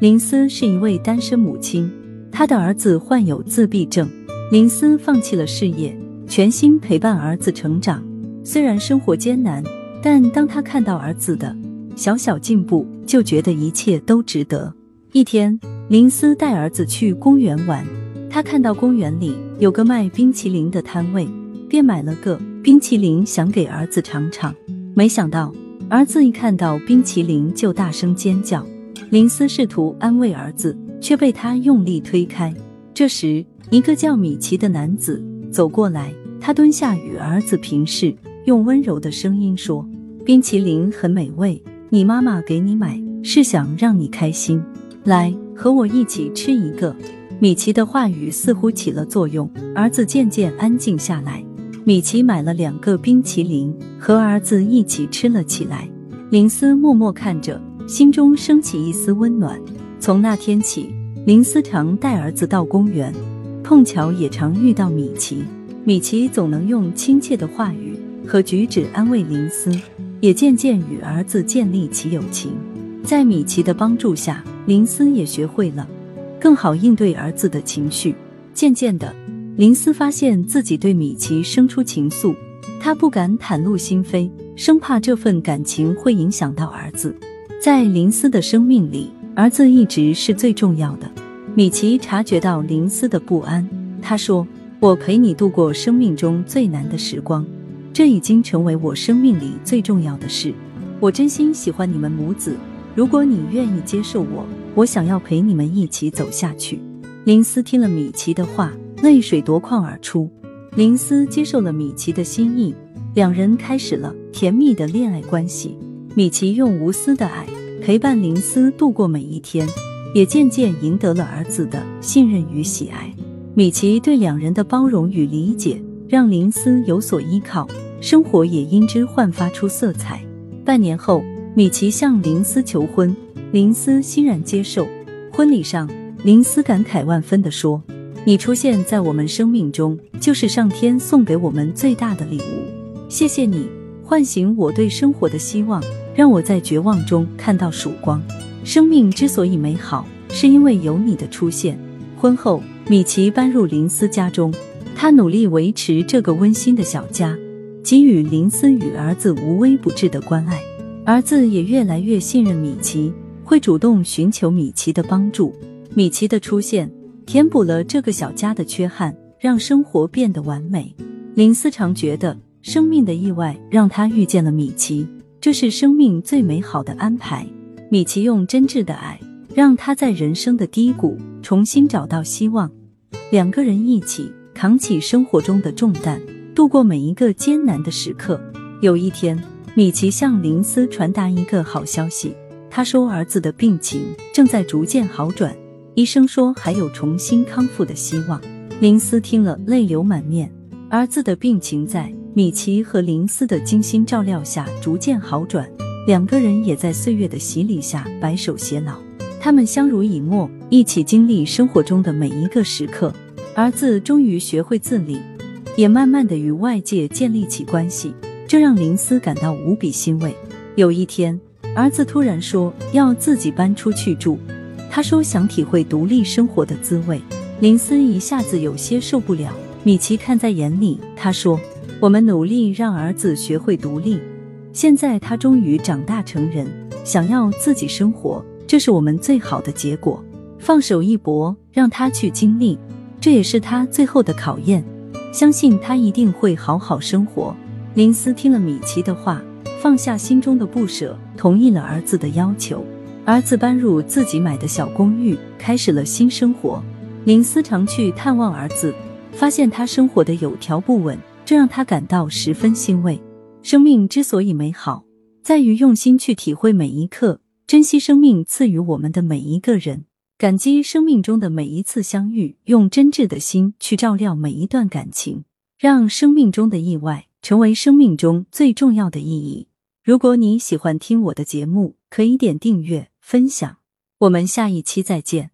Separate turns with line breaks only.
林思是一位单身母亲，她的儿子患有自闭症。林思放弃了事业，全心陪伴儿子成长。虽然生活艰难，但当他看到儿子的小小进步，就觉得一切都值得。一天，林思带儿子去公园玩，他看到公园里有个卖冰淇淋的摊位，便买了个冰淇淋想给儿子尝尝。没想到，儿子一看到冰淇淋就大声尖叫。林思试图安慰儿子，却被他用力推开。这时，一个叫米奇的男子走过来，他蹲下与儿子平视，用温柔的声音说：“冰淇淋很美味，你妈妈给你买是想让你开心。来，和我一起吃一个。”米奇的话语似乎起了作用，儿子渐渐安静下来。米奇买了两个冰淇淋，和儿子一起吃了起来。林思默默看着。心中升起一丝温暖。从那天起，林思常带儿子到公园，碰巧也常遇到米奇。米奇总能用亲切的话语和举止安慰林思，也渐渐与儿子建立起友情。在米奇的帮助下，林思也学会了更好应对儿子的情绪。渐渐的，林思发现自己对米奇生出情愫，他不敢袒露心扉，生怕这份感情会影响到儿子。在林斯的生命里，儿子一直是最重要的。米奇察觉到林斯的不安，他说：“我陪你度过生命中最难的时光，这已经成为我生命里最重要的事。我真心喜欢你们母子，如果你愿意接受我，我想要陪你们一起走下去。”林斯听了米奇的话，泪水夺眶而出。林斯接受了米奇的心意，两人开始了甜蜜的恋爱关系。米奇用无私的爱陪伴林思度过每一天，也渐渐赢得了儿子的信任与喜爱。米奇对两人的包容与理解，让林思有所依靠，生活也因之焕发出色彩。半年后，米奇向林思求婚，林思欣然接受。婚礼上，林思感慨万分地说：“你出现在我们生命中，就是上天送给我们最大的礼物。谢谢你，唤醒我对生活的希望。”让我在绝望中看到曙光。生命之所以美好，是因为有你的出现。婚后，米奇搬入林思家中，他努力维持这个温馨的小家，给予林思与儿子无微不至的关爱。儿子也越来越信任米奇，会主动寻求米奇的帮助。米奇的出现，填补了这个小家的缺憾，让生活变得完美。林思常觉得，生命的意外让他遇见了米奇。这是生命最美好的安排。米奇用真挚的爱，让他在人生的低谷重新找到希望。两个人一起扛起生活中的重担，度过每一个艰难的时刻。有一天，米奇向林思传达一个好消息，他说儿子的病情正在逐渐好转，医生说还有重新康复的希望。林思听了，泪流满面。儿子的病情在。米奇和林斯的精心照料下逐渐好转，两个人也在岁月的洗礼下白首偕老。他们相濡以沫，一起经历生活中的每一个时刻。儿子终于学会自理，也慢慢的与外界建立起关系，这让林斯感到无比欣慰。有一天，儿子突然说要自己搬出去住，他说想体会独立生活的滋味。林斯一下子有些受不了，米奇看在眼里，他说。我们努力让儿子学会独立，现在他终于长大成人，想要自己生活，这是我们最好的结果。放手一搏，让他去经历，这也是他最后的考验。相信他一定会好好生活。林思听了米奇的话，放下心中的不舍，同意了儿子的要求。儿子搬入自己买的小公寓，开始了新生活。林思常去探望儿子，发现他生活的有条不紊。这让他感到十分欣慰。生命之所以美好，在于用心去体会每一刻，珍惜生命赐予我们的每一个人，感激生命中的每一次相遇，用真挚的心去照料每一段感情，让生命中的意外成为生命中最重要的意义。如果你喜欢听我的节目，可以点订阅、分享。我们下一期再见。